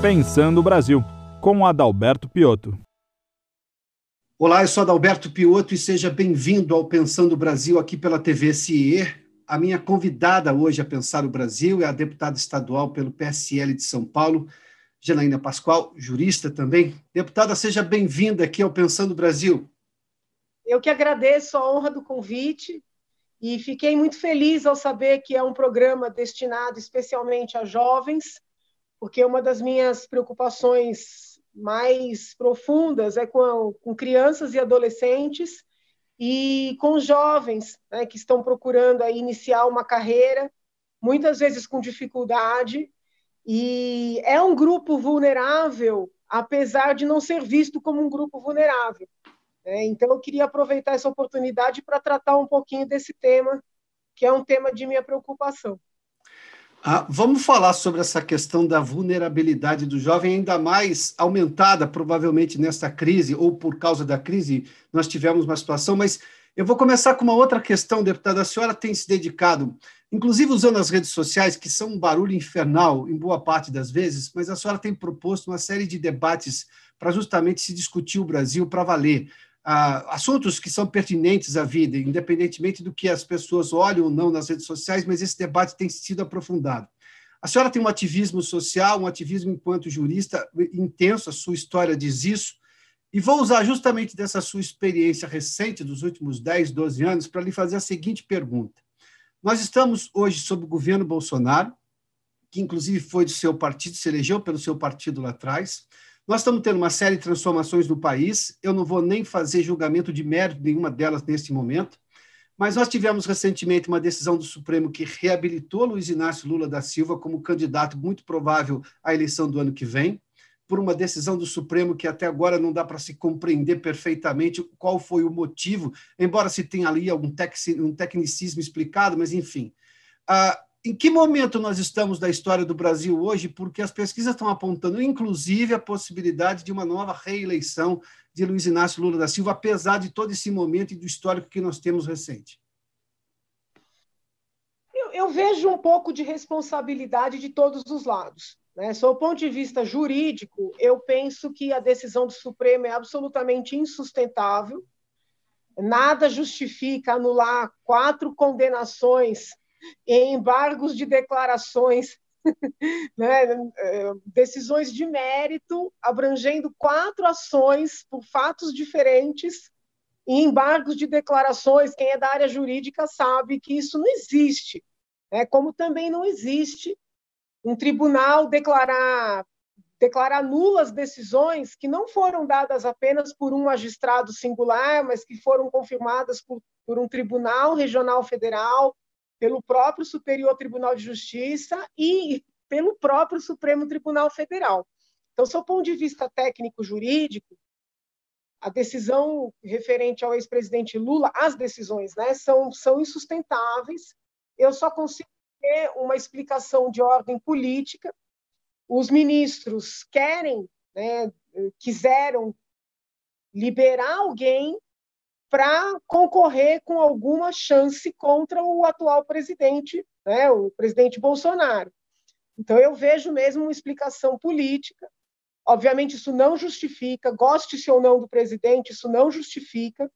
Pensando o Brasil, com Adalberto Piotto. Olá, eu sou Adalberto Piotto e seja bem-vindo ao Pensando o Brasil aqui pela TV CIE. A minha convidada hoje a Pensar o Brasil é a deputada estadual pelo PSL de São Paulo, Janaína Pascoal, jurista também. Deputada, seja bem-vinda aqui ao Pensando o Brasil. Eu que agradeço a honra do convite e fiquei muito feliz ao saber que é um programa destinado especialmente a jovens, porque uma das minhas preocupações mais profundas é com, com crianças e adolescentes e com jovens né, que estão procurando aí iniciar uma carreira, muitas vezes com dificuldade, e é um grupo vulnerável, apesar de não ser visto como um grupo vulnerável. É, então, eu queria aproveitar essa oportunidade para tratar um pouquinho desse tema, que é um tema de minha preocupação. Ah, vamos falar sobre essa questão da vulnerabilidade do jovem, ainda mais aumentada, provavelmente, nesta crise, ou por causa da crise, nós tivemos uma situação, mas eu vou começar com uma outra questão, deputada. A senhora tem se dedicado, inclusive usando as redes sociais, que são um barulho infernal, em boa parte das vezes, mas a senhora tem proposto uma série de debates para justamente se discutir o Brasil para valer assuntos que são pertinentes à vida, independentemente do que as pessoas olham ou não nas redes sociais, mas esse debate tem sido aprofundado. A senhora tem um ativismo social, um ativismo enquanto jurista intenso, a sua história diz isso, e vou usar justamente dessa sua experiência recente dos últimos 10, 12 anos para lhe fazer a seguinte pergunta. Nós estamos hoje sob o governo Bolsonaro, que inclusive foi do seu partido, se elegeu pelo seu partido lá atrás, nós estamos tendo uma série de transformações no país. Eu não vou nem fazer julgamento de mérito nenhuma delas neste momento, mas nós tivemos recentemente uma decisão do Supremo que reabilitou Luiz Inácio Lula da Silva como candidato muito provável à eleição do ano que vem, por uma decisão do Supremo que até agora não dá para se compreender perfeitamente qual foi o motivo, embora se tenha ali algum tecnicismo explicado, mas enfim. Ah, em que momento nós estamos da história do Brasil hoje? Porque as pesquisas estão apontando, inclusive, a possibilidade de uma nova reeleição de Luiz Inácio Lula da Silva, apesar de todo esse momento e do histórico que nós temos recente. Eu, eu vejo um pouco de responsabilidade de todos os lados. Né? Sob o ponto de vista jurídico, eu penso que a decisão do Supremo é absolutamente insustentável. Nada justifica anular quatro condenações embargos de declarações, né, decisões de mérito abrangendo quatro ações por fatos diferentes e embargos de declarações. Quem é da área jurídica sabe que isso não existe, né, como também não existe um tribunal declarar declarar nulas decisões que não foram dadas apenas por um magistrado singular, mas que foram confirmadas por, por um tribunal regional federal, pelo próprio Superior Tribunal de Justiça e pelo próprio Supremo Tribunal Federal. Então, do ponto de vista técnico-jurídico, a decisão referente ao ex-presidente Lula, as decisões, né, são, são insustentáveis. Eu só consigo ter uma explicação de ordem política. Os ministros querem, né, quiseram liberar alguém para concorrer com alguma chance contra o atual presidente, né, o presidente Bolsonaro. Então, eu vejo mesmo uma explicação política. Obviamente, isso não justifica, goste-se ou não do presidente, isso não justifica.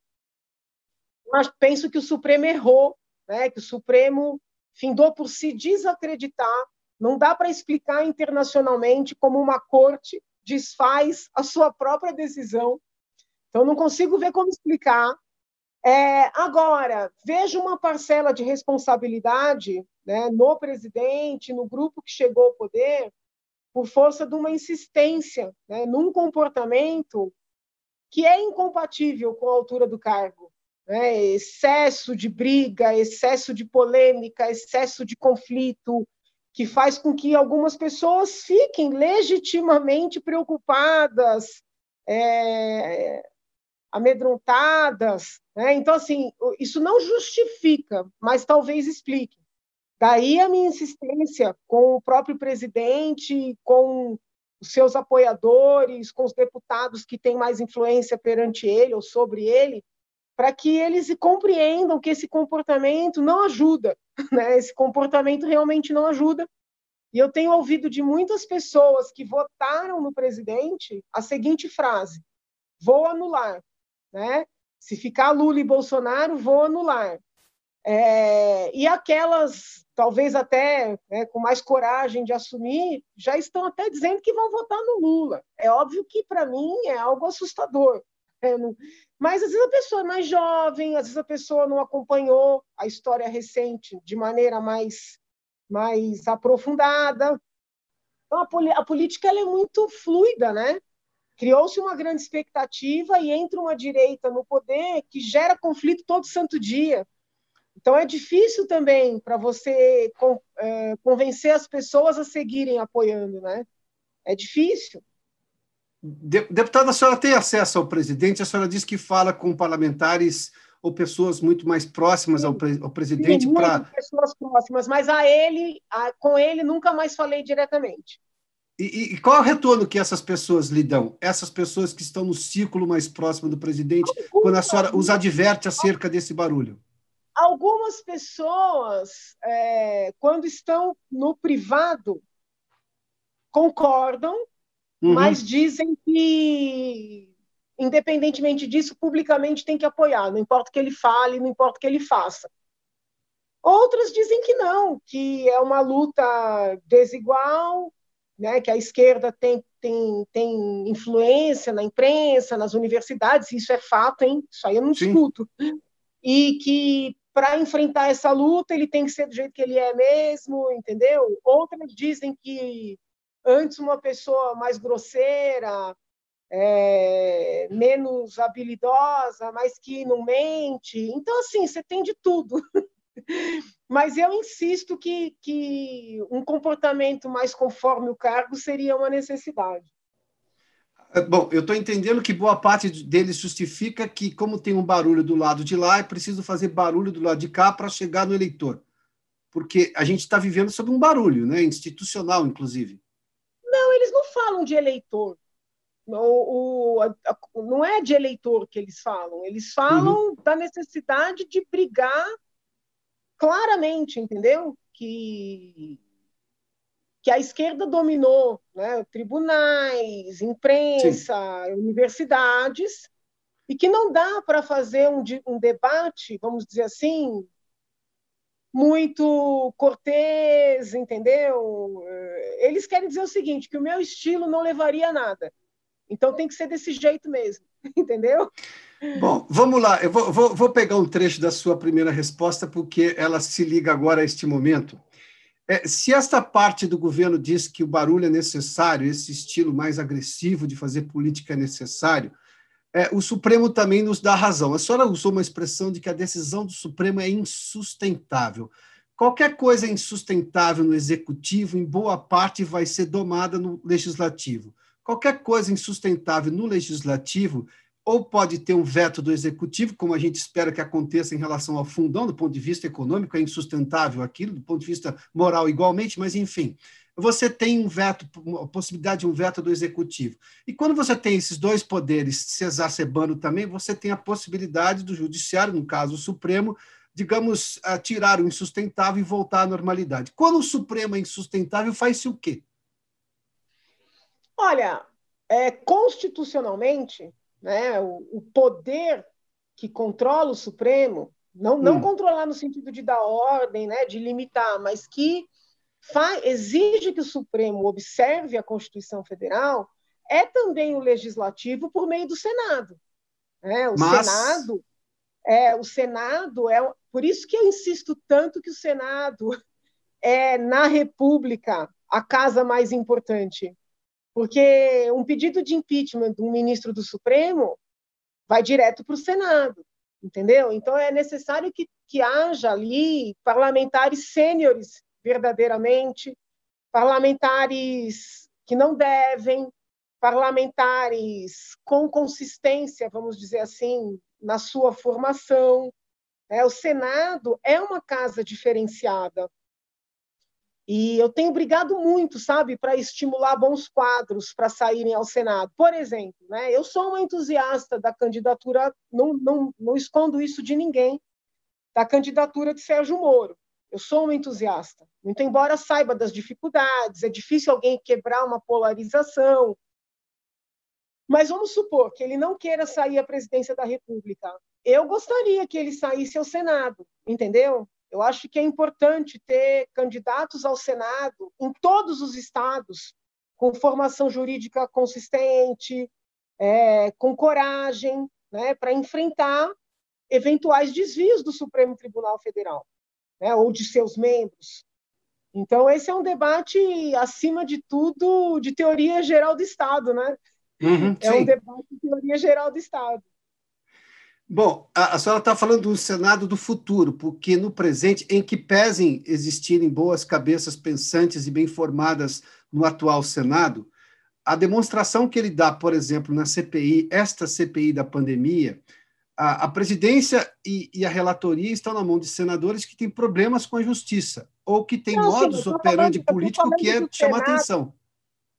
Mas penso que o Supremo errou, né, que o Supremo findou por se desacreditar. Não dá para explicar internacionalmente como uma corte desfaz a sua própria decisão então, não consigo ver como explicar. É, agora, vejo uma parcela de responsabilidade né, no presidente, no grupo que chegou ao poder, por força de uma insistência né, num comportamento que é incompatível com a altura do cargo. Né? Excesso de briga, excesso de polêmica, excesso de conflito, que faz com que algumas pessoas fiquem legitimamente preocupadas, é, amedrontadas. Né? Então, assim, isso não justifica, mas talvez explique. Daí a minha insistência com o próprio presidente, com os seus apoiadores, com os deputados que têm mais influência perante ele ou sobre ele, para que eles compreendam que esse comportamento não ajuda, né? esse comportamento realmente não ajuda, E eu tenho ouvido de muitas pessoas que votaram no presidente a seguinte frase: vou anular. Né? Se ficar Lula e Bolsonaro, vou anular. É, e aquelas, talvez até né, com mais coragem de assumir, já estão até dizendo que vão votar no Lula. É óbvio que, para mim, é algo assustador. É, não... Mas, às vezes, a pessoa é mais jovem, às vezes, a pessoa não acompanhou a história recente de maneira mais, mais aprofundada. Então, a, a política é muito fluida, né? Criou-se uma grande expectativa e entra uma direita no poder que gera conflito todo santo dia. Então, é difícil também para você é, convencer as pessoas a seguirem apoiando, né? É difícil. Deputada, a senhora tem acesso ao presidente? A senhora diz que fala com parlamentares ou pessoas muito mais próximas ao, pre ao presidente para pessoas próximas, mas a ele, a, com ele nunca mais falei diretamente. E, e, qual é o retorno que essas pessoas lhe dão? Essas pessoas que estão no círculo mais próximo do presidente, quando a senhora os adverte acerca desse barulho? Algumas pessoas, é, quando estão no privado, concordam, uhum. mas dizem que, independentemente disso, publicamente tem que apoiar, não importa o que ele fale, não importa o que ele faça. Outras dizem que não, que é uma luta desigual, né, que a esquerda tem, tem, tem influência na imprensa, nas universidades, isso é fato, hein? Isso aí eu não Sim. discuto. E que para enfrentar essa luta, ele tem que ser do jeito que ele é mesmo, entendeu? Outras dizem que antes uma pessoa mais grosseira, é, menos habilidosa, mas que não mente. Então, assim, você tem de tudo. mas eu insisto que, que um comportamento mais conforme o cargo seria uma necessidade. É, bom, eu estou entendendo que boa parte deles justifica que, como tem um barulho do lado de lá, é preciso fazer barulho do lado de cá para chegar no eleitor. Porque a gente está vivendo sob um barulho, né? institucional, inclusive. Não, eles não falam de eleitor. O, o, a, a, não é de eleitor que eles falam. Eles falam uhum. da necessidade de brigar claramente, entendeu? Que que a esquerda dominou né, tribunais, imprensa, Sim. universidades, e que não dá para fazer um, um, debate, vamos dizer assim, muito cortês, entendeu? Eh, eles querem dizer o seguinte, que o meu estilo não levaria a nada. Então tem que ser desse jeito mesmo, entendeu? Bom, vamos lá. Eu vou, vou, vou pegar um trecho da sua primeira resposta, porque ela se liga agora a este momento. É, se esta parte do governo diz que o barulho é necessário, esse estilo mais agressivo de fazer política é necessário, é, o Supremo também nos dá razão. A senhora usou uma expressão de que a decisão do Supremo é insustentável. Qualquer coisa insustentável no executivo, em boa parte, vai ser domada no legislativo. Qualquer coisa insustentável no legislativo ou pode ter um veto do executivo, como a gente espera que aconteça em relação ao fundão, do ponto de vista econômico, é insustentável aquilo, do ponto de vista moral, igualmente, mas enfim, você tem um veto, a possibilidade de um veto do executivo. E quando você tem esses dois poderes se exacerbando também, você tem a possibilidade do judiciário, no caso o Supremo, digamos, tirar o insustentável e voltar à normalidade. Quando o Supremo é insustentável, faz-se o quê? Olha, é, constitucionalmente, né, o, o poder que controla o Supremo, não, não hum. controlar no sentido de dar ordem, né, de limitar, mas que exige que o Supremo observe a Constituição Federal, é também o legislativo por meio do Senado. Né? O mas... Senado é o Senado é por isso que eu insisto tanto que o Senado é na República a casa mais importante, porque um pedido de impeachment de um ministro do Supremo vai direto para o Senado, entendeu? Então é necessário que, que haja ali parlamentares sêniores, verdadeiramente, parlamentares que não devem, parlamentares com consistência, vamos dizer assim, na sua formação. É, o Senado é uma casa diferenciada, e eu tenho brigado muito, sabe, para estimular bons quadros para saírem ao Senado. Por exemplo, né, eu sou uma entusiasta da candidatura, não, não, não escondo isso de ninguém, da candidatura de Sérgio Moro. eu sou um entusiasta. Muito embora saiba das dificuldades, é difícil alguém quebrar uma polarização. Mas vamos supor que ele não queira sair à presidência da República. Eu gostaria que ele saísse ao Senado, entendeu? Eu acho que é importante ter candidatos ao Senado em todos os estados, com formação jurídica consistente, é, com coragem, né, para enfrentar eventuais desvios do Supremo Tribunal Federal, né, ou de seus membros. Então, esse é um debate, acima de tudo, de teoria geral do Estado, né? Uhum, é um debate de teoria geral do Estado. Bom, a, a senhora está falando do Senado do futuro, porque no presente, em que pesem existirem boas cabeças pensantes e bem formadas no atual Senado, a demonstração que ele dá, por exemplo, na CPI, esta CPI da pandemia, a, a presidência e, e, a relatoria estão na mão de senadores que têm problemas com a justiça, ou que têm modus operandi político que é chamar atenção.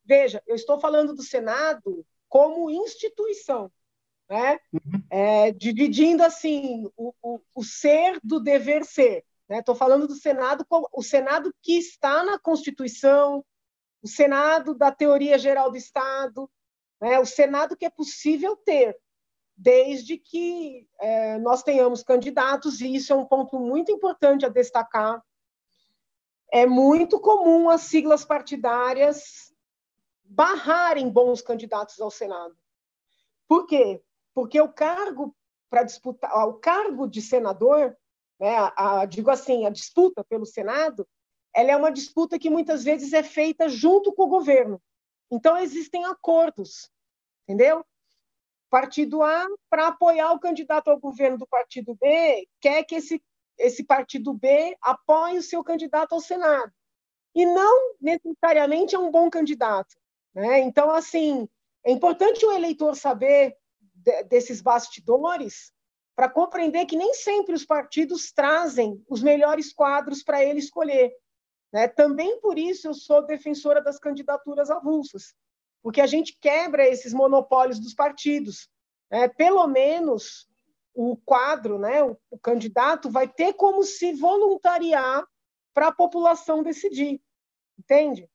Veja, eu estou falando do Senado como instituição né? Uhum. É, dividindo assim o, o, o, ser do dever ser. Estou né? falando do Senado, o Senado que está na Constituição, o Senado da teoria geral do Estado, né? o Senado que é possível ter, desde que é, nós tenhamos candidatos, e isso é um ponto muito importante a destacar. É muito comum as siglas partidárias barrarem bons candidatos ao Senado. Por quê? Porque o cargo para disputar, o cargo de senador, né, a, a, digo assim, a disputa pelo Senado, ela é uma disputa que muitas vezes é feita junto com o governo. Então existem acordos, entendeu? Partido A, para apoiar o candidato ao governo do partido B, quer que esse, esse partido B apoie o seu candidato ao Senado. E não necessariamente é um bom candidato. Né? Então, assim, é importante o eleitor saber desses bastidores para compreender que nem sempre os partidos trazem os melhores quadros para ele escolher. Né? Também por isso eu sou defensora das candidaturas avulsas, porque a gente quebra esses monopólios dos partidos. Né? Pelo menos o quadro, né, o, o candidato, vai ter como se voluntariar para a população decidir, entende?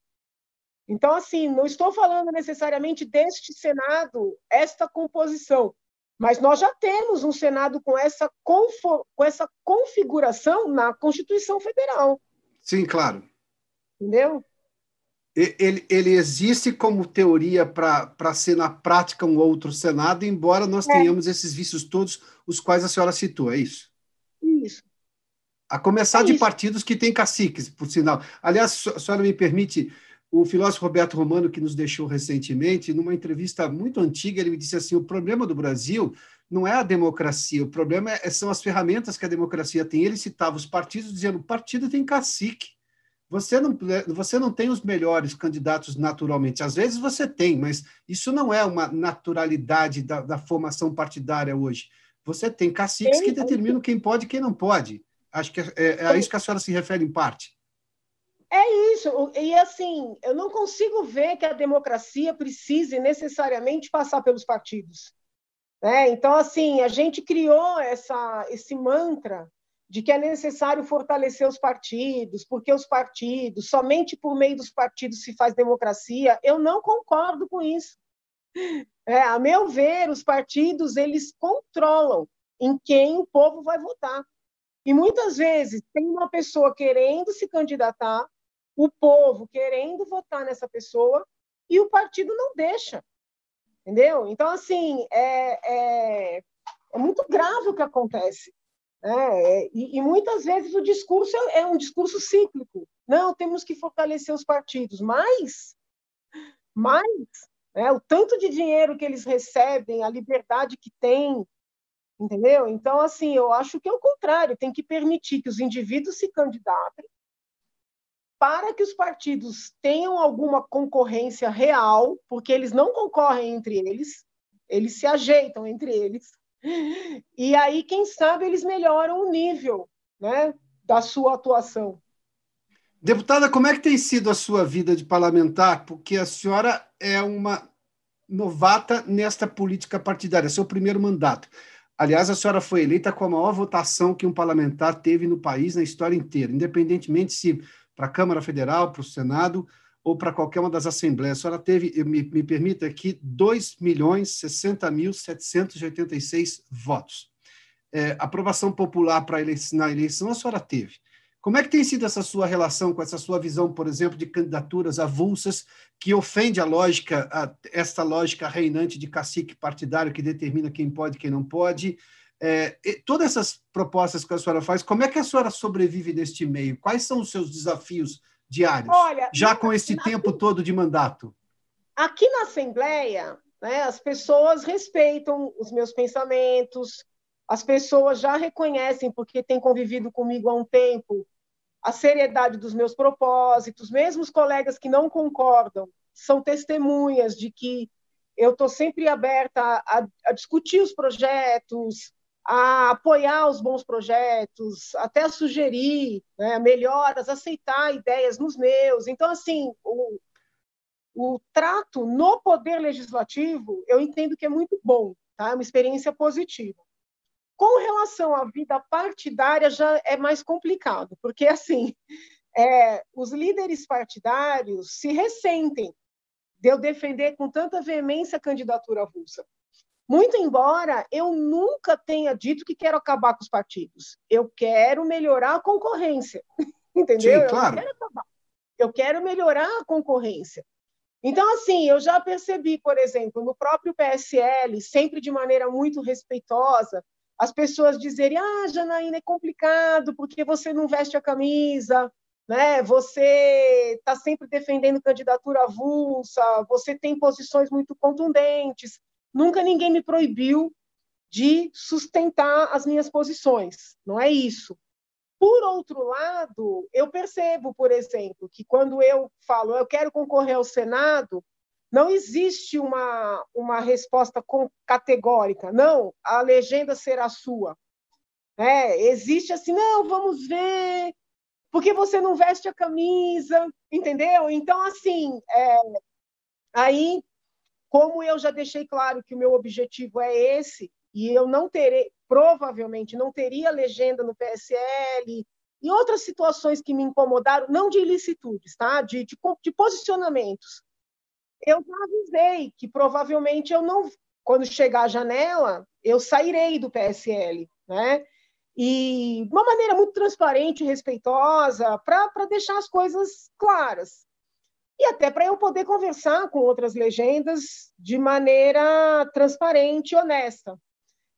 Então, assim, não estou falando necessariamente deste Senado, esta composição, mas nós já temos um Senado com essa, com essa configuração na Constituição Federal. Sim, claro. Entendeu? Ele, ele existe como teoria para ser na prática um outro Senado, embora nós é. tenhamos esses vícios todos, os quais a senhora citou, é isso? Isso. A começar é de partidos que têm caciques, por sinal. Aliás, a senhora me permite o filósofo Roberto Romano, que nos deixou recentemente, numa entrevista muito antiga, ele me disse assim: o problema do Brasil não é a democracia, o problema é, são as ferramentas que a democracia tem. Ele citava os partidos, dizendo: o partido tem cacique. Você não, você não tem os melhores candidatos naturalmente. Às vezes você tem, mas isso não é uma naturalidade da, da formação partidária hoje. Você tem caciques que determinam quem pode e quem não pode. Acho que é, é, é a isso que a senhora se refere em parte. É isso. E assim, eu não consigo ver que a democracia precise necessariamente passar pelos partidos. Né? Então, assim, a gente criou essa, esse mantra de que é necessário fortalecer os partidos, porque os partidos, somente por meio dos partidos se faz democracia. Eu não concordo com isso. É, a meu ver, os partidos eles controlam em quem o povo vai votar. E muitas vezes tem uma pessoa querendo se candidatar, o povo querendo votar nessa pessoa e o partido não deixa. Entendeu? Então, assim, é, é, é muito grave o que acontece. Né? E, e, muitas vezes o discurso é, é um discurso cíclico. Não, temos que fortalecer os partidos, mas, mas é, o tanto de dinheiro que eles recebem, a liberdade que têm, entendeu? Então, assim, eu acho que é o contrário, tem que permitir que os indivíduos se candidatem, para que os partidos tenham alguma concorrência real, porque eles não concorrem entre eles, eles se ajeitam entre eles. E aí, quem sabe, eles melhoram o nível né, da sua atuação. Deputada, como é que tem sido a sua vida de parlamentar? Porque a senhora é uma novata nesta política partidária, seu primeiro mandato. Aliás, a senhora foi eleita com a maior votação que um parlamentar teve no país na história inteira, independentemente se para a Câmara Federal, para o Senado ou para qualquer uma das assembleias. A senhora teve, me, me permita aqui, 2 milhões 60 mil 786 votos. É, aprovação popular para eleição, na eleição a senhora teve. Como é que tem sido essa sua relação com essa sua visão, por exemplo, de candidaturas avulsas que ofende a lógica, a, esta lógica reinante de cacique partidário que determina quem pode e quem não pode? É, todas essas propostas que a senhora faz, como é que a senhora sobrevive neste meio? Quais são os seus desafios diários, Olha, já com esse na, tempo todo de mandato? Aqui na Assembleia, né, as pessoas respeitam os meus pensamentos, as pessoas já reconhecem, porque têm convivido comigo há um tempo, a seriedade dos meus propósitos, mesmo os colegas que não concordam, são testemunhas de que eu estou sempre aberta a, a, discutir os projetos, a apoiar os bons projetos, até sugerir né, melhoras, aceitar ideias nos meus. Então, assim, o, o trato no poder legislativo, eu entendo que é muito bom, tá? é uma experiência positiva. Com relação à vida partidária, já é mais complicado, porque, assim, é, os líderes partidários se ressentem de eu defender com tanta veemência a candidatura avulsa. Muito embora eu nunca tenha dito que quero acabar com os partidos. Eu quero melhorar a concorrência. Entendeu? Sim, claro. Eu, quero eu quero melhorar a concorrência. Então, assim, eu já percebi, por exemplo, no próprio PSL, sempre de maneira muito respeitosa, as pessoas dizerem: ah, Janaína, é complicado porque você não veste a camisa, né? você está sempre defendendo candidatura avulsa, você tem posições muito contundentes. Nunca ninguém me proibiu de sustentar as minhas posições, não é isso. Por outro lado, eu percebo, por exemplo, que quando eu falo eu quero concorrer ao Senado, não existe uma, uma resposta categórica, não, a legenda será sua. É, existe assim, não, vamos ver, porque você não veste a camisa, entendeu? Então, assim, é, aí, como eu já deixei claro que o meu objetivo é esse, e eu não terei, provavelmente, não teria legenda no PSL, e outras situações que me incomodaram, não de ilicitudes, tá? de, de, de posicionamentos eu já avisei que provavelmente eu não, quando chegar a janela, eu sairei do PSL, né? E de uma maneira muito transparente respeitosa, para deixar as coisas claras. E até para eu poder conversar com outras legendas de maneira transparente e honesta.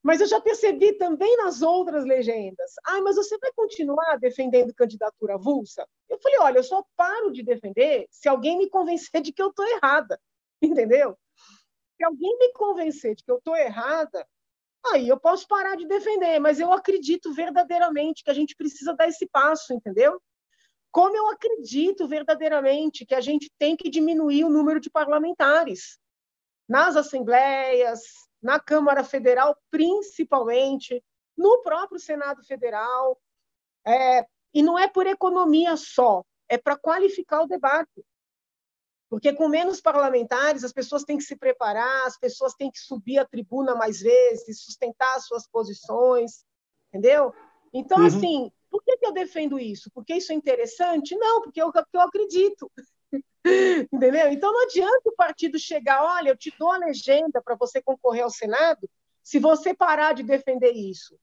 Mas eu já percebi também nas outras legendas. Ah, mas você vai continuar defendendo candidatura avulsa? Eu falei, olha, eu só paro de defender se alguém me convencer de que eu estou errada. Entendeu? Se alguém me convencer de que eu estou errada, aí eu posso parar de defender, mas eu acredito verdadeiramente que a gente precisa dar esse passo, entendeu? Como eu acredito verdadeiramente que a gente tem que diminuir o número de parlamentares nas assembleias, na Câmara Federal, principalmente, no próprio Senado Federal. É, e não é por economia só, é para qualificar o debate. Porque com menos parlamentares, as pessoas têm que se preparar, as pessoas têm que subir a tribuna mais vezes, sustentar as suas posições, entendeu? Então, uhum. assim, por que, eu defendo isso? Porque isso é interessante? Não, porque eu, porque eu acredito. Entendeu? Então não adianta o partido chegar, olha, eu te dou a legenda para você concorrer ao Senado, se você parar de defender isso.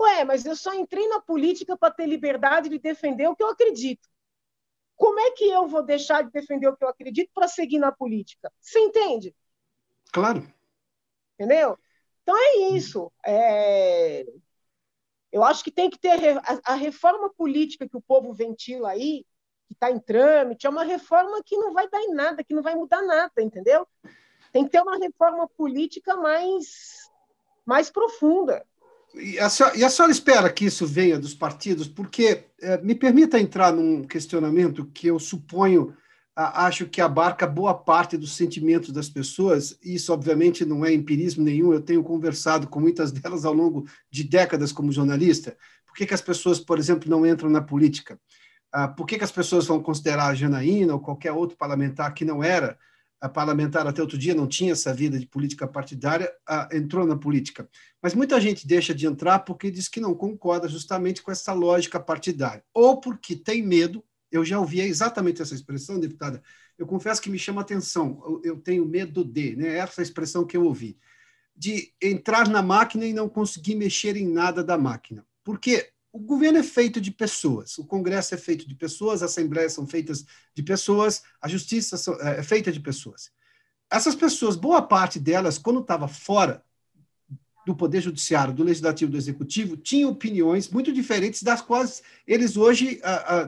Ué, mas eu só entrei na política para ter liberdade de defender o que eu acredito. Como é que eu vou deixar de defender o que eu acredito para seguir na política? Você entende? Claro. Entendeu? Então é isso. É... Eu acho que tem que ter a reforma política que o povo ventila aí, que está em trâmite, é uma reforma que não vai dar em nada, que não vai mudar nada, entendeu? Tem que ter uma reforma política mais, mais profunda. E a, senhora, e a senhora espera que isso venha dos partidos? Porque, é, me permita entrar num questionamento que eu suponho, acho que abarca boa parte dos sentimentos das pessoas, isso obviamente não é empirismo nenhum, eu tenho conversado com muitas delas ao longo de décadas como jornalista. Por que, que as pessoas, por exemplo, não entram na política? Ah, por que, que as pessoas vão considerar a Janaína ou qualquer outro parlamentar que não era parlamentar até outro dia, não tinha essa vida de política partidária, entrou na política. Mas muita gente deixa de entrar porque diz que não concorda justamente com essa lógica partidária, ou porque tem medo. Eu já ouvi exatamente essa expressão, deputada. Eu confesso que me chama atenção. Eu tenho medo de, né? Essa expressão que eu ouvi, de entrar na máquina e não conseguir mexer em nada da máquina. Porque o governo é feito de pessoas, o Congresso é feito de pessoas, as assembleias são feitas de pessoas, a justiça é, é feita de pessoas. Essas pessoas, boa parte delas, quando estava fora do Poder Judiciário, do Legislativo, do Executivo, tinham opiniões muito diferentes das quais eles hoje,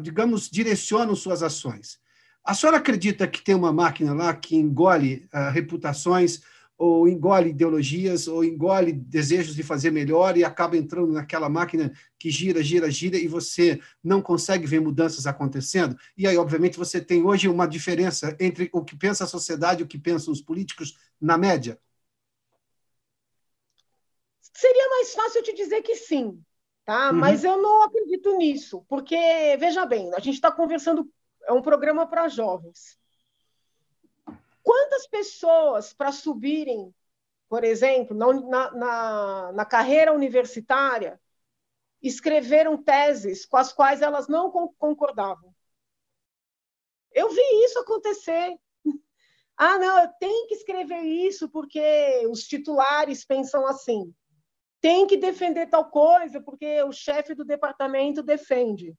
digamos, direcionam suas ações. A senhora acredita que tem uma máquina lá que engole reputações, ou engole ideologias, ou engole desejos de fazer melhor e acaba entrando naquela máquina que gira, gira, gira e você não consegue ver mudanças acontecendo. E aí, obviamente, você tem hoje uma diferença entre o que pensa a sociedade e o que pensam os políticos na média. Seria mais fácil eu te dizer que sim, tá? Uhum. Mas eu não acredito nisso, porque veja bem, a gente está conversando é um programa para jovens. Quantas pessoas para subirem, por exemplo, na, na, na carreira universitária, escreveram teses com as quais elas não concordavam? Eu vi isso acontecer. Ah, não, eu tenho que escrever isso porque os titulares pensam assim. Tem que defender tal coisa porque o chefe do departamento defende.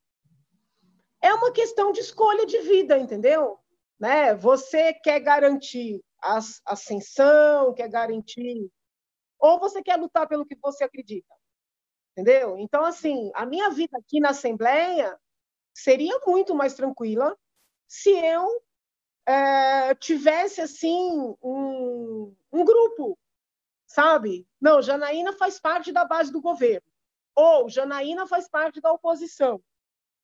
É uma questão de escolha de vida, entendeu? Né? Você quer garantir a ascensão, quer garantir. Ou você quer lutar pelo que você acredita. Entendeu? Então, assim, a minha vida aqui na Assembleia seria muito mais tranquila se eu é, tivesse, assim, um, um grupo, sabe? Não, Janaína faz parte da base do governo. Ou Janaína faz parte da oposição.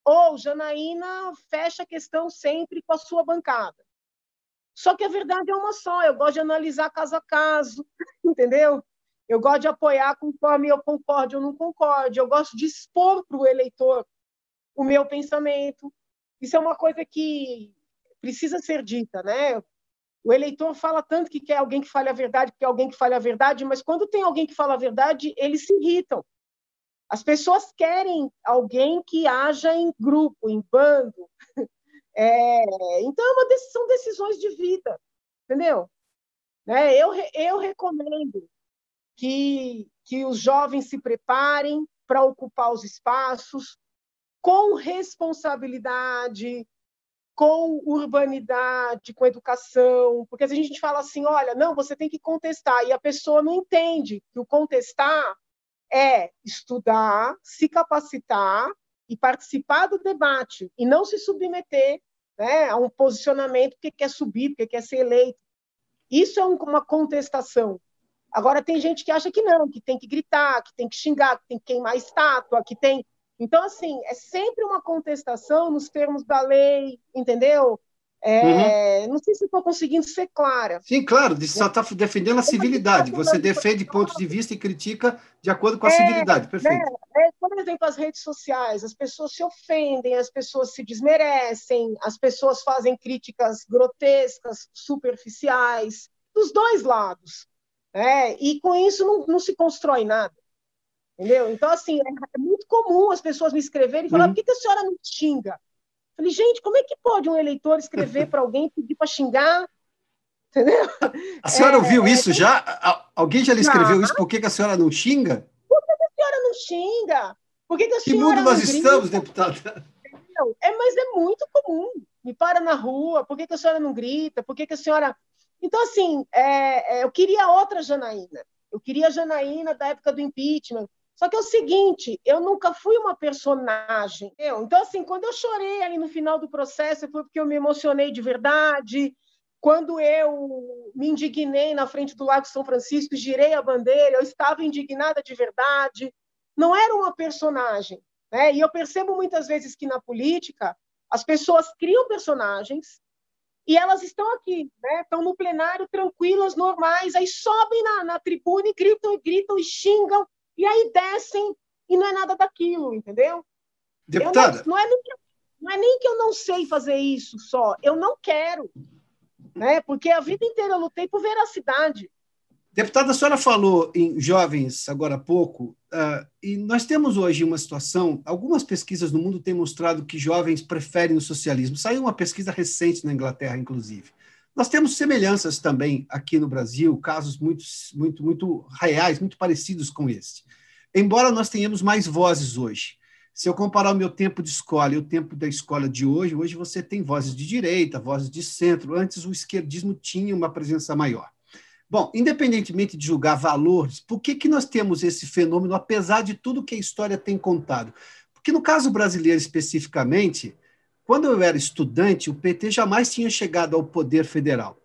Ou Janaína fecha a questão sempre com a sua bancada. Só que a verdade é uma só, eu gosto de analisar caso a caso, entendeu? Eu gosto de apoiar conforme eu concorde ou não concorde, eu gosto de expor para o eleitor o meu pensamento. Isso é uma coisa que precisa ser dita, né? O eleitor fala tanto que quer alguém que fale a verdade, que quer alguém que fale a verdade, mas quando tem alguém que fala a verdade, eles se irritam. As pessoas querem alguém que haja em grupo, em bando. É, então, é uma são decisões de vida, entendeu? Né? Eu, eu recomendo que, que os jovens se preparem para ocupar os espaços com responsabilidade, com urbanidade, com educação, porque se a gente fala assim, olha, não, você tem que contestar, e a pessoa não entende que o contestar é estudar, se capacitar e participar do debate e não se submeter né, a um posicionamento que quer subir, porque quer ser eleito. Isso é uma contestação. Agora tem gente que acha que não, que tem que gritar, que tem que xingar, que tem que queimar estátua, que tem. Então assim é sempre uma contestação nos termos da lei, entendeu? É, uhum. Não sei se estou conseguindo ser clara. Sim, claro, você só está defendendo a civilidade. Você defende pontos de vista e critica de acordo com a é, civilidade. Perfeito. Né? É, por exemplo, as redes sociais, as pessoas se ofendem, as pessoas se desmerecem, as pessoas fazem críticas grotescas, superficiais, dos dois lados. Né? E com isso não, não se constrói nada. Entendeu? Então, assim, é, é muito comum as pessoas me escreverem e falar: uhum. por que, que a senhora não xinga? Falei, gente, como é que pode um eleitor escrever para alguém pedir para xingar? Entendeu? A senhora é, ouviu é, isso é, já? Alguém já lhe escreveu isso? Por que, que, a senhora não xinga? Por que, que a senhora não xinga? Por que, que a que mundo nós estamos, deputada? É, mas é muito comum. Me para na rua, por que, que a senhora não grita? Por que, que a senhora. Então, assim, é, é, eu queria outra Janaína. Eu queria a Janaína da época do impeachment, só que é o seguinte, eu nunca fui uma personagem. Então, assim, quando eu chorei ali no final do processo, foi porque eu me emocionei de verdade. Quando eu me indignei na frente do Lago São Francisco, girei a bandeira, eu estava indignada de verdade. Não era uma personagem. Né? E eu percebo muitas vezes que na política as pessoas criam personagens e elas estão aqui, né? estão no plenário tranquilas, normais, aí sobem na, na tribuna e gritam, e gritam e xingam e aí descem e não é nada daquilo, entendeu? Deputada. Não, não, é nem que, não é nem que eu não sei fazer isso só, eu não quero. né? Porque a vida inteira eu lutei por veracidade. Deputada, a senhora falou em jovens agora há pouco, uh, e nós temos hoje uma situação, algumas pesquisas no mundo têm mostrado que jovens preferem o socialismo. Saiu uma pesquisa recente na Inglaterra, inclusive. Nós temos semelhanças também aqui no Brasil, casos muito, muito, muito reais, muito parecidos com este. Embora nós tenhamos mais vozes hoje. Se eu comparar o meu tempo de escola e o tempo da escola de hoje, hoje você tem vozes de direita, vozes de centro. Antes o esquerdismo tinha uma presença maior. Bom, independentemente de julgar valores, por que, que nós temos esse fenômeno, apesar de tudo que a história tem contado? Porque no caso brasileiro especificamente, quando eu era estudante, o PT jamais tinha chegado ao poder federal.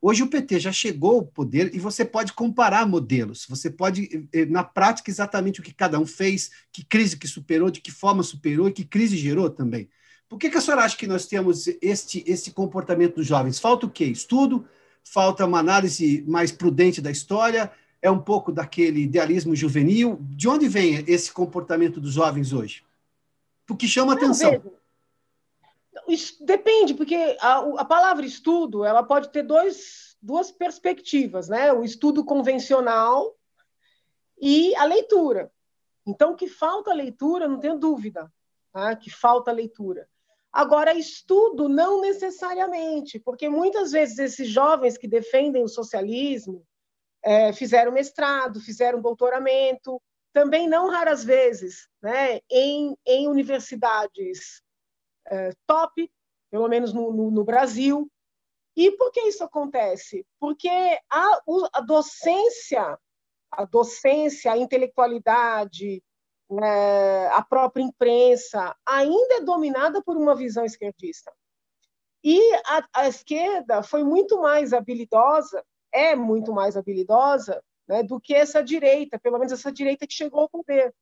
Hoje o PT já chegou ao poder e você pode comparar modelos. Você pode, eh, na prática, exatamente o que cada um fez, que crise que superou, de que forma superou e que crise gerou também. Por que, que a senhora acha que nós temos este, este comportamento dos jovens? Falta o quê? Estudo? falta uma análise mais prudente da história, é um pouco daquele idealismo juvenil. De onde vem esse comportamento dos jovens hoje? Porque chama Não, atenção. Veja, depende, porque a, a, palavra estudo ela pode ter dois, duas perspectivas, né? O estudo convencional e a leitura. Então, que falta leitura, não tenho dúvida, tá? que falta leitura. Agora, estudo não necessariamente, porque muitas vezes esses jovens que defendem o socialismo é, fizeram mestrado, fizeram doutoramento, também não raras vezes, né, em, em universidades é, top, pelo menos no, no, no, Brasil. E por que isso acontece? Porque a, a docência, a docência, a intelectualidade, é, a própria imprensa ainda é dominada por uma visão esquerdista. E a, a esquerda foi muito mais habilidosa, é muito mais habilidosa né, do que essa direita, pelo menos essa direita que chegou ao poder.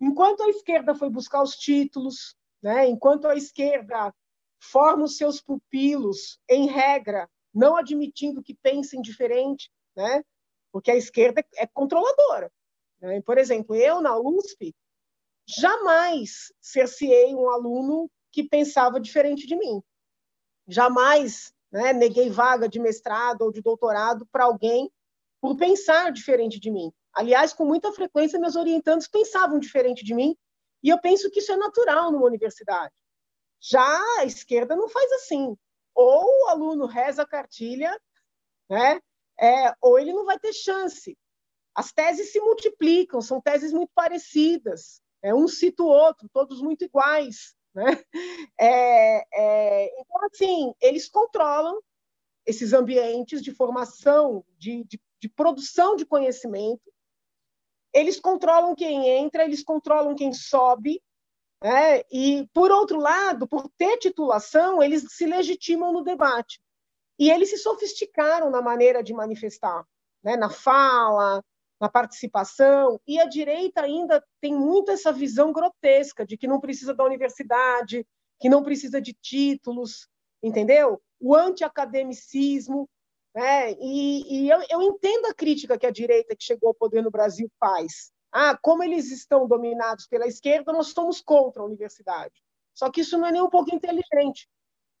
Enquanto a esquerda foi buscar os títulos, né, enquanto a esquerda forma os seus pupilos, em regra, não admitindo que pensem diferente, né, porque a esquerda é controladora. Né? Por exemplo, eu na USP jamais cerceei um aluno que pensava diferente de mim. Jamais né, neguei vaga de mestrado ou de doutorado para alguém por pensar diferente de mim. Aliás, com muita frequência, meus orientandos pensavam diferente de mim, e eu penso que isso é natural numa universidade. Já a esquerda não faz assim. Ou o aluno reza a cartilha, né, é, ou ele não vai ter chance. As teses se multiplicam, são teses muito parecidas. É, um cita o outro, todos muito iguais. Né? É, é, então, assim, eles controlam esses ambientes de formação, de, de, de produção de conhecimento. Eles controlam quem entra, eles controlam quem sobe, né? e, por outro lado, por ter titulação, eles se legitimam no debate. E eles se sofisticaram na maneira de manifestar, né? na fala, na participação, e a direita ainda tem muito essa visão grotesca de que não precisa da universidade, que não precisa de títulos, entendeu? O anti-academicismo, né? E, e eu, eu, entendo a crítica que a direita que chegou ao poder no Brasil faz. Ah, como eles estão dominados pela esquerda, nós somos contra a universidade. Só que isso não é nem um pouco inteligente.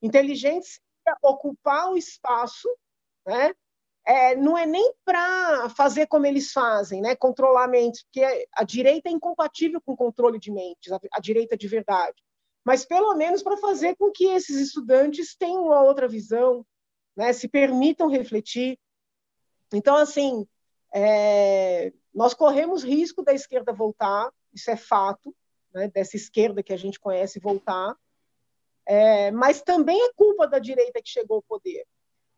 Inteligente é ocupar o espaço né, é, não é nem para fazer como eles fazem, né, controlar mentes, porque a direita é incompatível com o controle de mentes, a, a direita de verdade, mas pelo menos para fazer com que esses estudantes tenham uma outra visão, né, se permitam refletir. Então, assim, é, nós corremos risco da esquerda voltar, isso é fato, né, dessa esquerda que a gente conhece voltar, é, mas também é culpa da direita que chegou ao poder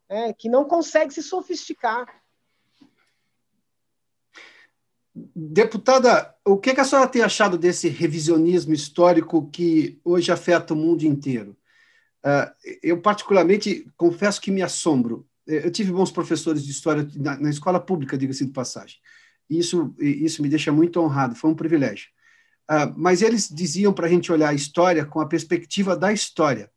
né, que não consegue se sofisticar. Deputada, o que, a senhora tem achado desse revisionismo histórico que hoje afeta o mundo inteiro? Uh, eu, particularmente, confesso que me assombro. Eu tive bons professores de história na, na escola pública, diga-se de passagem. Isso, isso me deixa muito honrado, foi um privilégio. Uh, mas eles diziam para a gente olhar a história com a perspectiva da história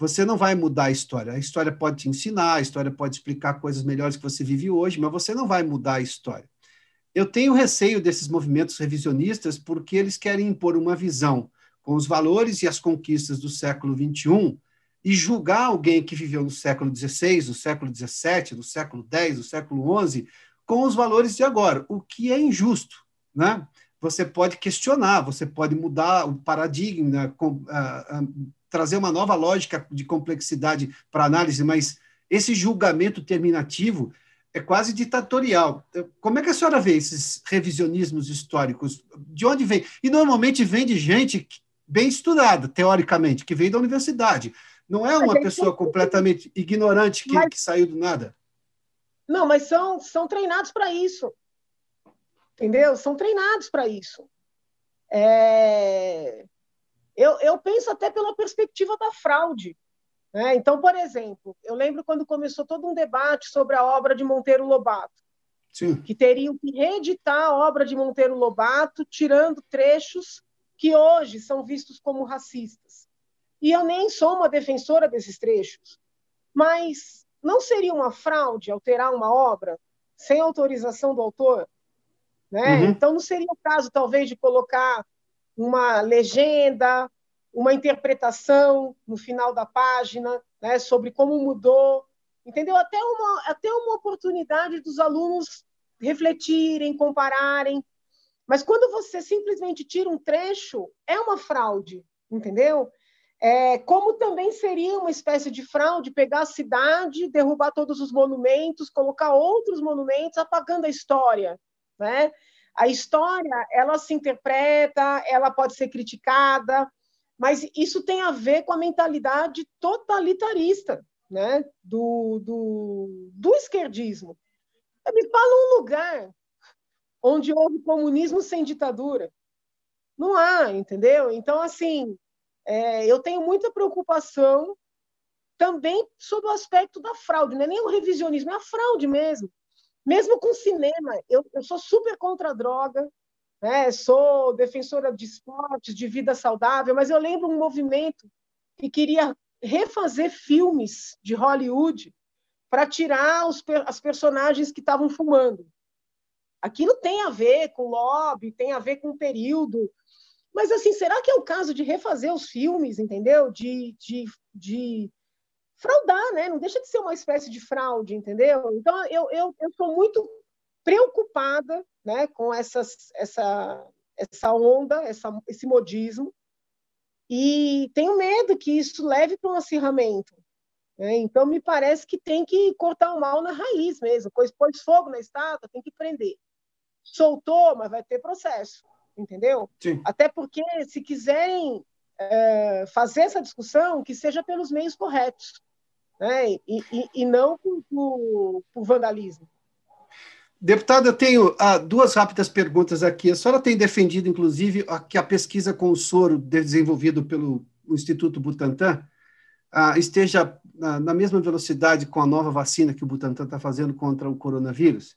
você não vai mudar a história. A história pode te ensinar, a história pode explicar coisas melhores que você vive hoje, mas você não vai mudar a história. Eu tenho receio desses movimentos revisionistas porque eles querem impor uma visão com os valores e as conquistas do século XXI e julgar alguém que viveu no século XVI, no século XVII, no século X, no século XI, com os valores de agora, o que é injusto, né? Você pode questionar, você pode mudar o paradigma, com, uh, uh, trazer uma nova lógica de complexidade para análise, mas esse julgamento terminativo é quase ditatorial. Como é que a senhora vê esses revisionismos históricos? De onde vem? E normalmente vem de gente bem estudada, teoricamente, que veio da universidade. Não é uma pessoa completamente ignorante que, mas... que saiu do nada. Não, mas são, são treinados para isso. Entendeu? São treinados para isso. É... Eu, eu penso até pela perspectiva da fraude. Né? Então, por exemplo, eu lembro quando começou todo um debate sobre a obra de Monteiro Lobato, Sim. que teriam que reeditar a obra de Monteiro Lobato, tirando trechos que hoje são vistos como racistas. E eu nem sou uma defensora desses trechos, mas não seria uma fraude alterar uma obra sem autorização do autor? Né? Uhum. Então, não seria o caso, talvez, de colocar uma legenda, uma interpretação no final da página né, sobre como mudou, entendeu? Até uma, até uma oportunidade dos alunos refletirem, compararem. Mas quando você simplesmente tira um trecho, é uma fraude, entendeu? É, como também seria uma espécie de fraude pegar a cidade, derrubar todos os monumentos, colocar outros monumentos, apagando a história, né? A história, ela se interpreta, ela pode ser criticada, mas isso tem a ver com a mentalidade totalitarista né? do, do, do esquerdismo. Me fala um lugar onde houve comunismo sem ditadura. Não há, entendeu? Então, assim, é, eu tenho muita preocupação também sobre o aspecto da fraude, não é nem o revisionismo, é a fraude mesmo. Mesmo com cinema, eu, eu sou super contra a droga, né? sou defensora de esportes, de vida saudável, mas eu lembro um movimento que queria refazer filmes de Hollywood para tirar os, as personagens que estavam fumando. Aquilo tem a ver com lobby, tem a ver com período. Mas, assim, será que é o caso de refazer os filmes, entendeu? De, de, de fraudar, né? Não deixa de ser uma espécie de fraude, entendeu? Então, eu, eu, eu sou muito preocupada né, com essas, essa, essa onda, essa, esse modismo, e tenho medo que isso leve para um acirramento. Né? Então, me parece que tem que cortar o mal na raiz mesmo. Pôs fogo na estátua, tem que prender. Soltou, mas vai ter processo, entendeu? Sim. Até porque, se quiserem é, fazer essa discussão, que seja pelos meios corretos, né? e, e, e não por, por, por vandalismo. Deputado, eu tenho ah, duas rápidas perguntas aqui. A senhora tem defendido, inclusive, que a pesquisa com o soro desenvolvido pelo Instituto Butantan ah, esteja ah, na mesma velocidade com a nova vacina que o Butantan está fazendo contra o coronavírus.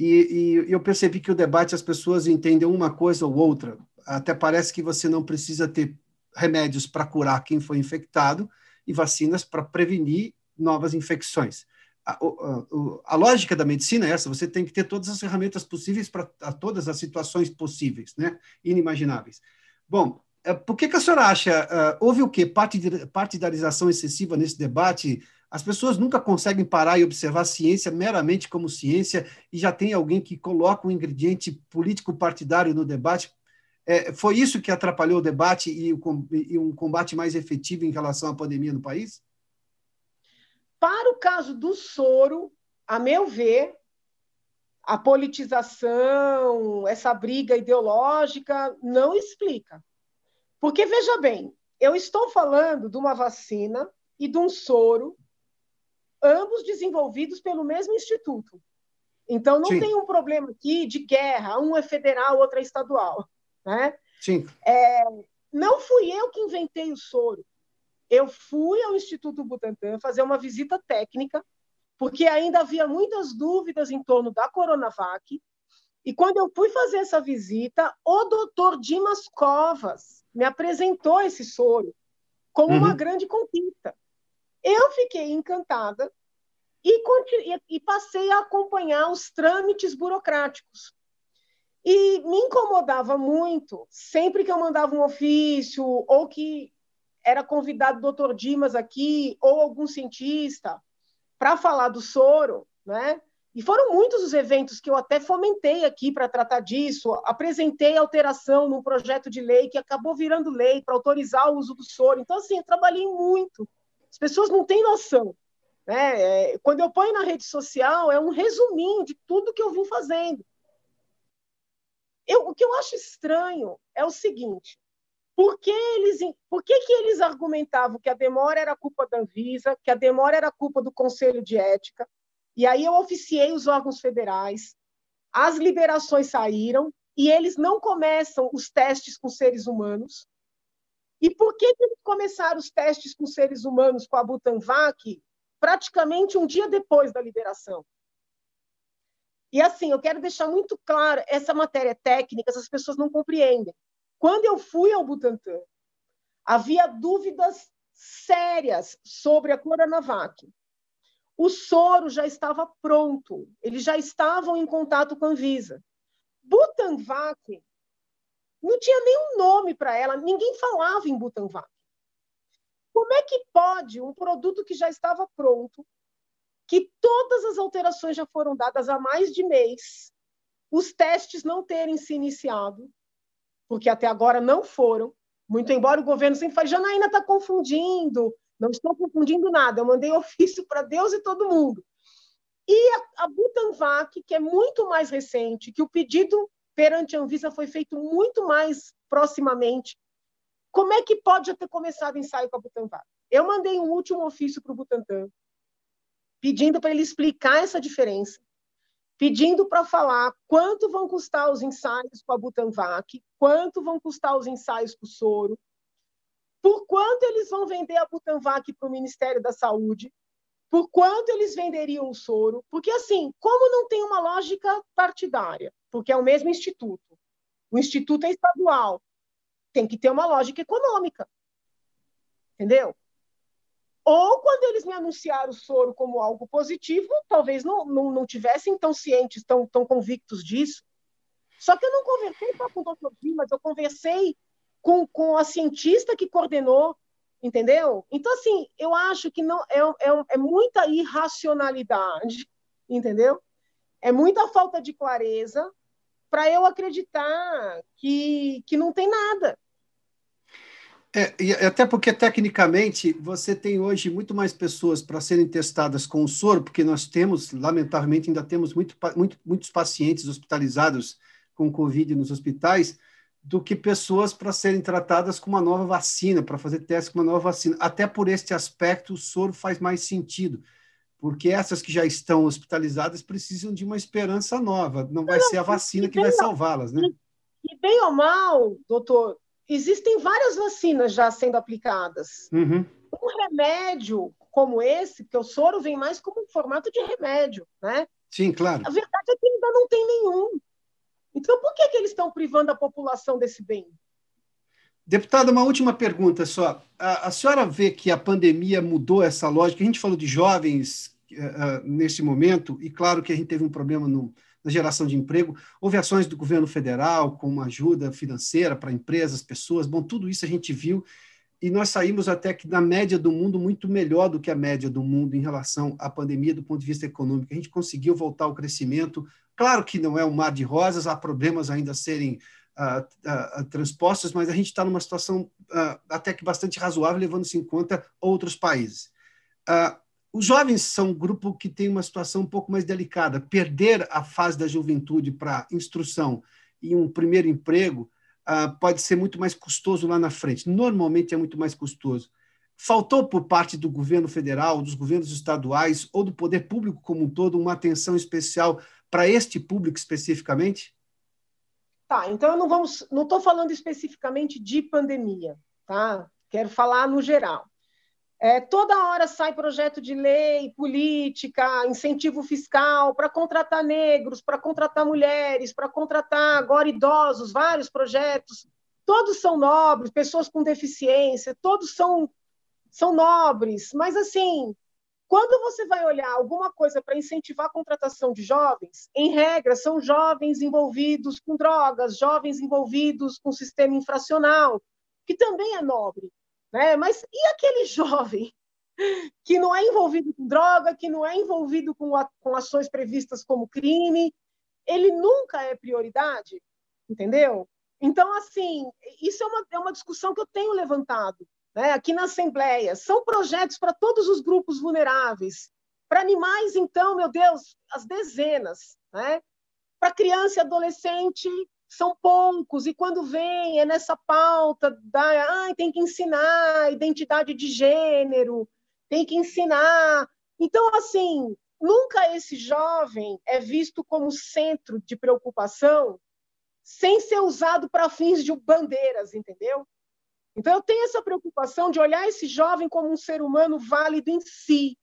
E, e, eu percebi que o debate as pessoas entendem uma coisa ou outra. Até parece que você não precisa ter remédios para curar quem foi infectado e vacinas para prevenir novas infecções a, a, a, lógica da medicina é essa: você tem que ter todas as ferramentas possíveis para todas as situações possíveis, né? inimagináveis. Bom, é, por que, que a senhora acha? Uh, houve o quê? Partidarização excessiva nesse debate? As pessoas nunca conseguem parar e observar a ciência meramente como ciência, e já tem alguém que coloca um ingrediente político-partidário no debate. É, foi isso que atrapalhou o debate e, o, e um combate mais efetivo em relação à pandemia no país? Para o caso do soro, a meu ver, a politização, essa briga ideológica não explica. Porque, veja bem, eu estou falando de uma vacina e de um soro, ambos desenvolvidos pelo mesmo instituto. Então, não Sim. tem um problema aqui de guerra, um é federal, outro é estadual. Né? Sim. É, não fui eu que inventei o soro eu fui ao Instituto Butantan fazer uma visita técnica, porque ainda havia muitas dúvidas em torno da Coronavac. E quando eu fui fazer essa visita, o doutor Dimas Covas me apresentou esse soro como uhum. uma grande conquista. Eu fiquei encantada e, e passei a acompanhar os trâmites burocráticos. E me incomodava muito, sempre que eu mandava um ofício ou que era convidado o doutor Dimas aqui, ou algum cientista, para falar do soro, né? E foram muitos os eventos que eu até fomentei aqui para tratar disso. Apresentei alteração num projeto de lei que acabou virando lei para autorizar o uso do soro. Então, assim, eu trabalhei muito. As pessoas não têm noção. Né? É, quando eu ponho na rede social, é um resuminho de tudo que eu vim fazendo. Eu, o que eu acho estranho é o seguinte: por que eles, por que, que eles argumentavam que a demora era culpa da Anvisa, que a demora era culpa do Conselho de Ética? E aí eu oficiei os órgãos federais, as liberações saíram e eles não começam os testes com seres humanos. E por que, que começaram os testes com seres humanos com a Butanvac praticamente um dia depois da liberação? E assim, eu quero deixar muito claro, essa matéria técnica, as pessoas não compreendem. Quando eu fui ao Butantan, havia dúvidas sérias sobre a Coronavac. O soro já estava pronto, eles já estavam em contato com a Anvisa. Butanvac não tinha nenhum nome para ela, ninguém falava em Butanvac. Como é que pode um produto que já estava pronto, que todas as alterações já foram dadas há mais de mês, os testes não terem se iniciado, porque até agora não foram, muito embora o governo sempre fale, Janaína está confundindo, não estou confundindo nada, eu mandei ofício para Deus e todo mundo. E a, a Butanvac, que é muito mais recente, que o pedido perante a Anvisa foi feito muito mais proximamente, como é que pode ter começado o ensaio com a Butanvac? Eu mandei um último ofício para o Butantan, pedindo para ele explicar essa diferença, pedindo para falar quanto vão custar os ensaios com a Butanvac, quanto vão custar os ensaios com o soro, por quanto eles vão vender a Butanvac para o Ministério da Saúde, por quanto eles venderiam o soro, porque assim, como não tem uma lógica partidária, porque é o mesmo instituto, o instituto é estadual, tem que ter uma lógica econômica, entendeu? Ou quando eles me anunciaram o soro como algo positivo, talvez não, não, não tivessem tão cientes, tão, tão convictos disso. Só que eu não conversei só com o doutor Dimas, eu conversei com, com a cientista que coordenou, entendeu? Então, assim, eu acho que não é, é, é muita irracionalidade, entendeu? É muita falta de clareza para eu acreditar que, que não tem nada. É, e até porque, tecnicamente, você tem hoje muito mais pessoas para serem testadas com o soro, porque nós temos, lamentavelmente, ainda temos muito, muito, muitos pacientes hospitalizados com Covid nos hospitais, do que pessoas para serem tratadas com uma nova vacina, para fazer teste com uma nova vacina. Até por este aspecto, o soro faz mais sentido, porque essas que já estão hospitalizadas precisam de uma esperança nova, não vai ser a vacina que vai salvá-las, né? E bem ou mal, doutor, existem várias vacinas já sendo aplicadas. Uhum. Um remédio como esse, porque o soro vem mais como um formato de remédio, né? Sim, claro. A verdade é que ainda não tem nenhum. Então, por que, que eles estão privando a população desse bem? Deputada, uma última pergunta só. A, a, senhora vê que a pandemia mudou essa lógica? A gente falou de jovens uh, nesse momento, e claro que a gente teve um problema no, na geração de emprego. Houve ações do governo federal com uma ajuda financeira para empresas, pessoas. Bom, tudo isso a gente viu e nós saímos até que na média do mundo muito melhor do que a média do mundo em relação à pandemia do ponto de vista econômico. A gente conseguiu voltar ao crescimento. Claro que não é um mar de rosas, há problemas ainda a serem transpostos, mas a gente está numa situação uh, até que bastante razoável, levando-se em conta outros países. os jovens são um grupo que tem uma situação um pouco mais delicada. Perder a fase da juventude para instrução e um primeiro emprego uh, pode ser muito mais custoso lá na frente. Normalmente é muito mais custoso. Faltou por parte do governo federal, dos governos estaduais ou do poder público como um todo uma atenção especial para este público especificamente? Tá, então não vamos, não estou falando especificamente de pandemia, tá? Quero falar no geral. É, toda hora sai projeto de lei, política, incentivo fiscal para contratar negros, para contratar mulheres, para contratar agora idosos, vários projetos. Todos são nobres, pessoas com deficiência, todos são, são nobres. Mas, assim, quando você vai olhar alguma coisa para incentivar a contratação de jovens, em regra, são jovens envolvidos com drogas, jovens envolvidos com sistema infracional, que também é nobre Né? Mas e aquele jovem que não é envolvido com droga, que não é envolvido com, a, com ações previstas como crime? Ele nunca é prioridade, entendeu? Então, assim, isso é uma, é uma discussão que eu tenho levantado né, aqui na Assembleia. São projetos para todos os grupos vulneráveis. Para animais, então, meu Deus, as dezenas. Né? Para criança e adolescente, são poucos, e quando vem é nessa pauta da ah, tem que ensinar identidade de gênero, tem que ensinar. Então, assim, nunca esse jovem é visto como centro de preocupação sem ser usado para fins de bandeiras, entendeu? Então, eu tenho essa preocupação de olhar esse jovem como um ser humano válido em si,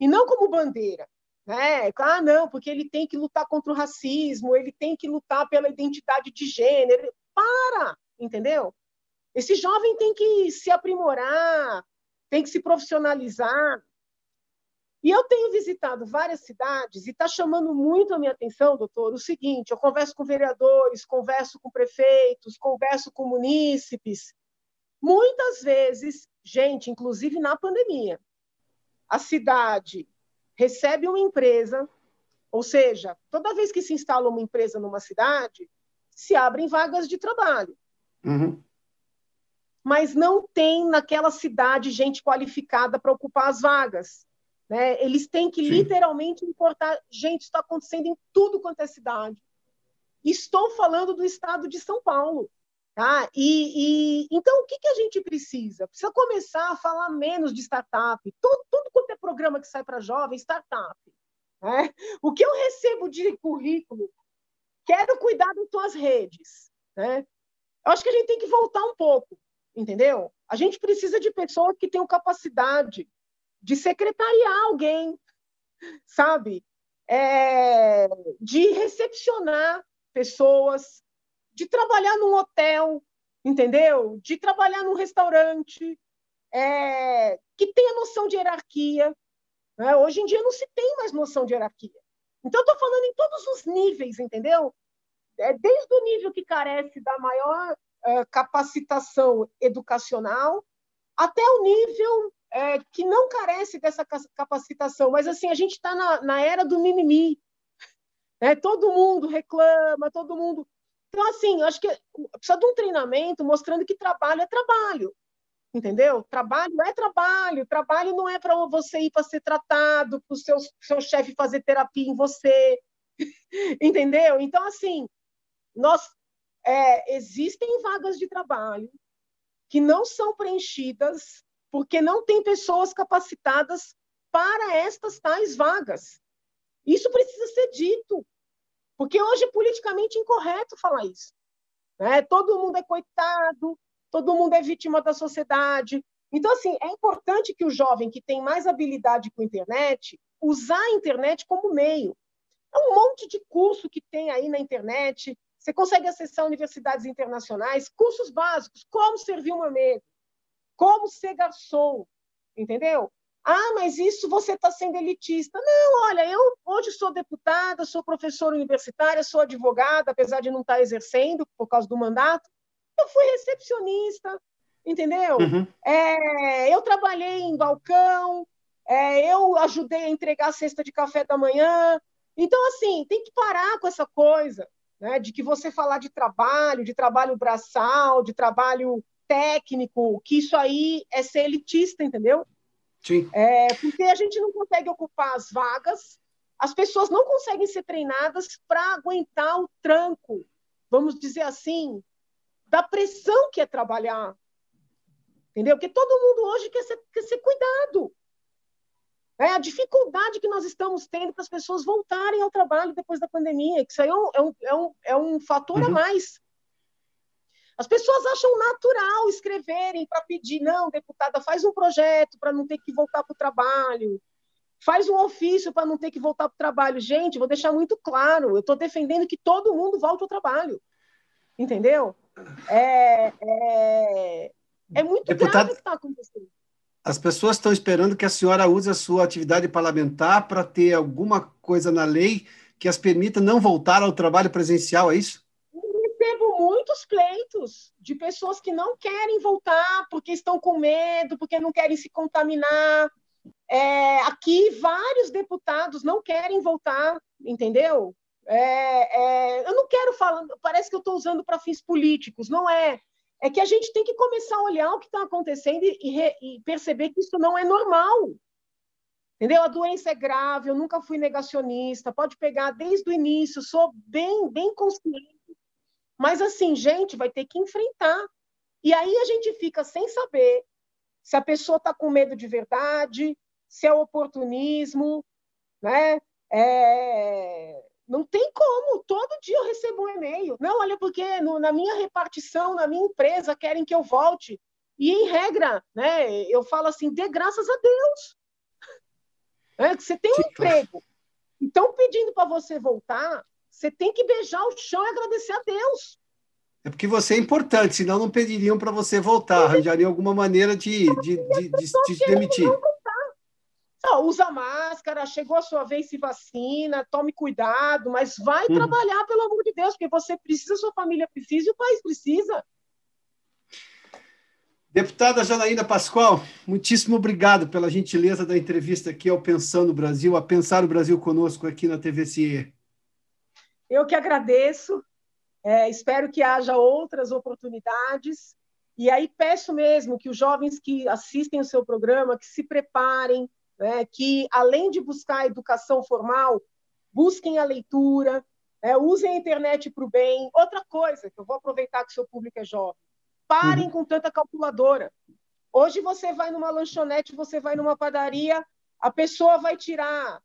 e não como bandeira. Né? Ah, não, porque ele tem que lutar contra o racismo, ele tem que lutar pela identidade de gênero. Para, entendeu? Esse jovem tem que se aprimorar, tem que se profissionalizar. E eu tenho visitado várias cidades e está chamando muito a minha atenção, doutor, o seguinte: eu converso com vereadores, converso com prefeitos, converso com munícipes. Muitas vezes, gente, inclusive na pandemia, a cidade recebe uma empresa, ou seja, toda vez que se instala uma empresa numa cidade, se abrem vagas de trabalho. Uhum. Mas não tem naquela cidade gente qualificada para ocupar as vagas. Né? Eles têm que Sim. literalmente importar. Gente, está acontecendo em tudo quanto é cidade. Estou falando do estado de São Paulo. Tá? E, e, então, o que, que a gente precisa? Precisa começar a falar menos de startup. Tudo, tudo quanto é programa que sai para jovem, startup. Né? O que eu recebo de currículo, quero cuidar das tuas redes. Né? Eu acho que a gente tem que voltar um pouco, entendeu? A gente precisa de pessoas que tenham capacidade de secretariar alguém, sabe? É, de recepcionar pessoas, de trabalhar num hotel, entendeu? De trabalhar num restaurante, é, que tenha noção de hierarquia. Né? Hoje em dia não se tem mais noção de hierarquia. Então, estou falando em todos os níveis, entendeu? É, desde o nível que carece da maior é, capacitação educacional até o nível é, que não carece dessa capacitação. Mas, assim, a gente está na, na, era do mimimi. Né? Todo mundo reclama, todo mundo então, assim, eu acho que precisa de um treinamento mostrando que trabalho é trabalho, entendeu? Trabalho é trabalho, trabalho não é para você ir para ser tratado, para o seu, seu chefe fazer terapia em você, entendeu? Então, assim, nós é, existem vagas de trabalho que não são preenchidas porque não tem pessoas capacitadas para estas tais vagas. Isso precisa ser dito. Porque hoje é politicamente incorreto falar isso. Né? Todo mundo é coitado, todo mundo é vítima da sociedade. Então, assim, é importante que o jovem que tem mais habilidade com a internet usar a internet como meio. É um monte de curso que tem aí na internet. Você consegue acessar universidades internacionais, cursos básicos, como servir uma mesa, como ser garçom, entendeu? Ah, mas isso você está sendo elitista. Não, olha, eu hoje sou deputada, sou professora universitária, sou advogada, apesar de não estar tá exercendo por causa do mandato. Eu fui recepcionista, entendeu? Uhum. É, eu trabalhei em balcão, é, eu ajudei a entregar a cesta de café da manhã. Então, assim, tem que parar com essa coisa né, de que você falar de trabalho, de trabalho braçal, de trabalho técnico, que isso aí é ser elitista, entendeu? Sim. É, porque a gente não consegue ocupar as vagas, as pessoas não conseguem ser treinadas para aguentar o tranco, vamos dizer assim, da pressão que é trabalhar. Entendeu? Porque todo mundo hoje quer ser, quer ser cuidado. É a dificuldade que nós estamos tendo para as pessoas voltarem ao trabalho depois da pandemia, que isso aí é um, é um, é um, é fator uhum. a mais. As pessoas acham natural escreverem para pedir, não, deputada, faz um projeto para não ter que voltar para o trabalho, faz um ofício para não ter que voltar para o trabalho. Gente, vou deixar muito claro, eu estou defendendo que todo mundo volte ao trabalho. Entendeu? É, é, é muito Deputado, grave o que está acontecendo. As pessoas estão esperando que a senhora use a sua atividade parlamentar para ter alguma coisa na lei que as permita não voltar ao trabalho presencial, é isso? Recebo muitos pleitos de pessoas que não querem voltar porque estão com medo, porque não querem se contaminar. É, aqui, vários deputados não querem voltar, entendeu? É, é, eu não quero falar, parece que eu estou usando para fins políticos, não é. É que a gente tem que começar a olhar o que está acontecendo e, e, e perceber que isso não é normal. Entendeu? A doença é grave, eu nunca fui negacionista, pode pegar desde o início, sou bem, bem consciente. Mas assim, gente, vai ter que enfrentar. E aí a gente fica sem saber se a pessoa está com medo de verdade, se é oportunismo, né? É... Não tem como. Todo dia eu recebo um e-mail. Não, olha, porque no, na minha repartição, na minha empresa, querem que eu volte. E, em regra, né, eu falo assim, dê graças a Deus. É, você tem um Sim, emprego. Então, pedindo para você voltar, você tem que beijar o chão e agradecer a Deus. É porque você é importante, senão não pediriam para você voltar, arranjariam alguma maneira de, de, de, de, de te demitir. Não, usa máscara, chegou a sua vez, se vacina, tome cuidado, mas vai hum. trabalhar, pelo amor de Deus, porque você precisa, sua família precisa e o país precisa. Deputada Janaína Pascoal, muitíssimo obrigado pela gentileza da entrevista aqui ao Pensando Brasil, a Pensar o Brasil conosco aqui na TVCE. Eu que agradeço, é, espero que haja outras oportunidades, e aí peço mesmo que os jovens que assistem o seu programa, que se preparem, né, que além de buscar a educação formal, busquem a leitura, é, usem a internet para o bem. Outra coisa, que eu vou aproveitar que o seu público é jovem, Parem uhum. com tanta calculadora. Hoje você vai numa lanchonete, você vai numa padaria, a pessoa vai tirar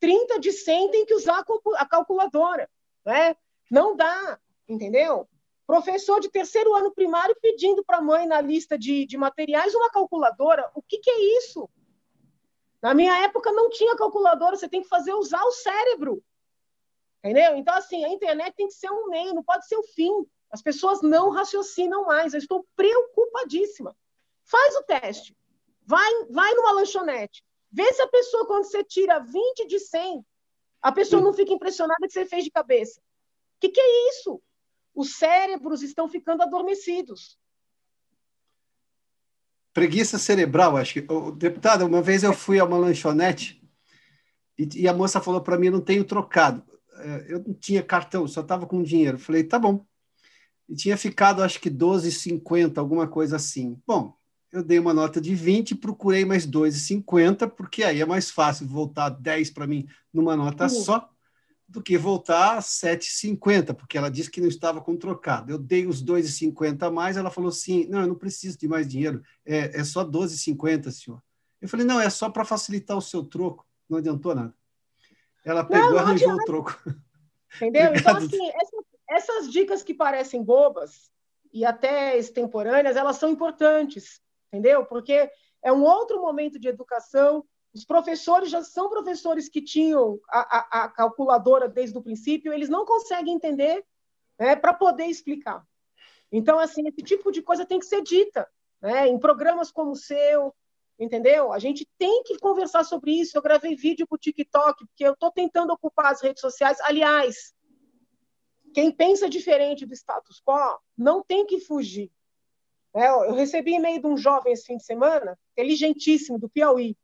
30 de 100, tem que usar a calculadora. Né? Não dá, entendeu? Professor de terceiro ano primário pedindo para a mãe na lista de, de materiais uma calculadora. O que, que é isso? Na minha época não tinha calculadora, você tem que fazer usar o cérebro. Entendeu? Então, assim, a internet tem que ser um meio, não pode ser o fim. As pessoas não raciocinam mais. Eu estou preocupadíssima. Faz o teste. Vai, vai numa lanchonete. Vê se a pessoa, quando você tira 20 de 100, a pessoa não fica impressionada que você fez de cabeça. O que, que é isso? Os cérebros estão ficando adormecidos. Preguiça cerebral, acho que. Deputada, uma vez eu fui a uma lanchonete e, e a moça falou para mim: não tenho trocado. É, eu não tinha cartão, só estava com dinheiro. Falei: tá bom e tinha ficado acho que 12,50, alguma coisa assim. Bom, eu dei uma nota de 20, procurei mais 2,50, porque aí é mais fácil voltar 10 para mim numa nota uhum. só do que voltar 7,50, porque ela disse que não estava com trocado. Eu dei os 2,50 a mais, ela falou assim: não, eu não preciso de mais dinheiro, é, é só 12,50, senhor. Eu falei: não, é só para facilitar o seu troco, não adiantou nada. Ela pegou e arranjou o troco. Entendeu? então, assim, essa essas dicas que parecem bobas e até extemporâneas, elas são importantes, entendeu? Porque é um outro momento de educação. Os professores já são professores que tinham a, a, a calculadora desde o princípio, eles não conseguem entender né, para poder explicar. Então, assim, esse tipo de coisa tem que ser dita, né? Em programas como o seu, entendeu? A gente tem que conversar sobre isso. Eu gravei vídeo para o TikTok, porque eu estou tentando ocupar as redes sociais. Aliás, quem pensa diferente do status quo não tem que fugir. É, eu recebi e-mail de um jovem esse fim de semana, inteligentíssimo, do Piauí.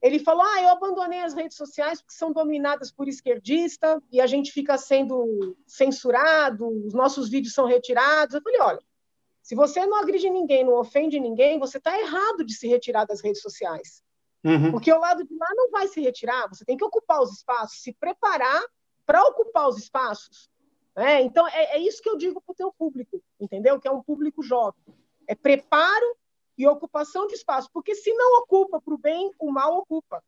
Ele falou: Ah, eu abandonei as redes sociais porque são dominadas por esquerdista e a gente fica sendo censurado, os nossos vídeos são retirados. Eu falei: Olha, se você não agride ninguém, não ofende ninguém, você está errado de se retirar das redes sociais. Uhum. Porque o lado de lá não vai se retirar, você tem que ocupar os espaços, se preparar para ocupar os espaços. É, então, é, é, isso que eu digo para o teu público, entendeu? Que é um público jovem. É preparo e ocupação de espaço, porque se não ocupa para o bem, o mal ocupa.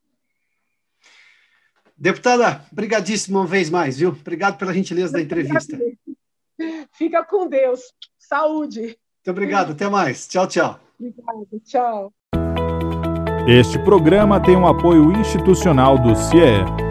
Deputada, brigadíssimo uma vez mais, viu? Obrigado pela gentileza da entrevista. Fica com Deus. Saúde. Muito obrigado. Até mais. Tchau, tchau. Obrigado. Tchau. Este programa tem um apoio institucional do CIE.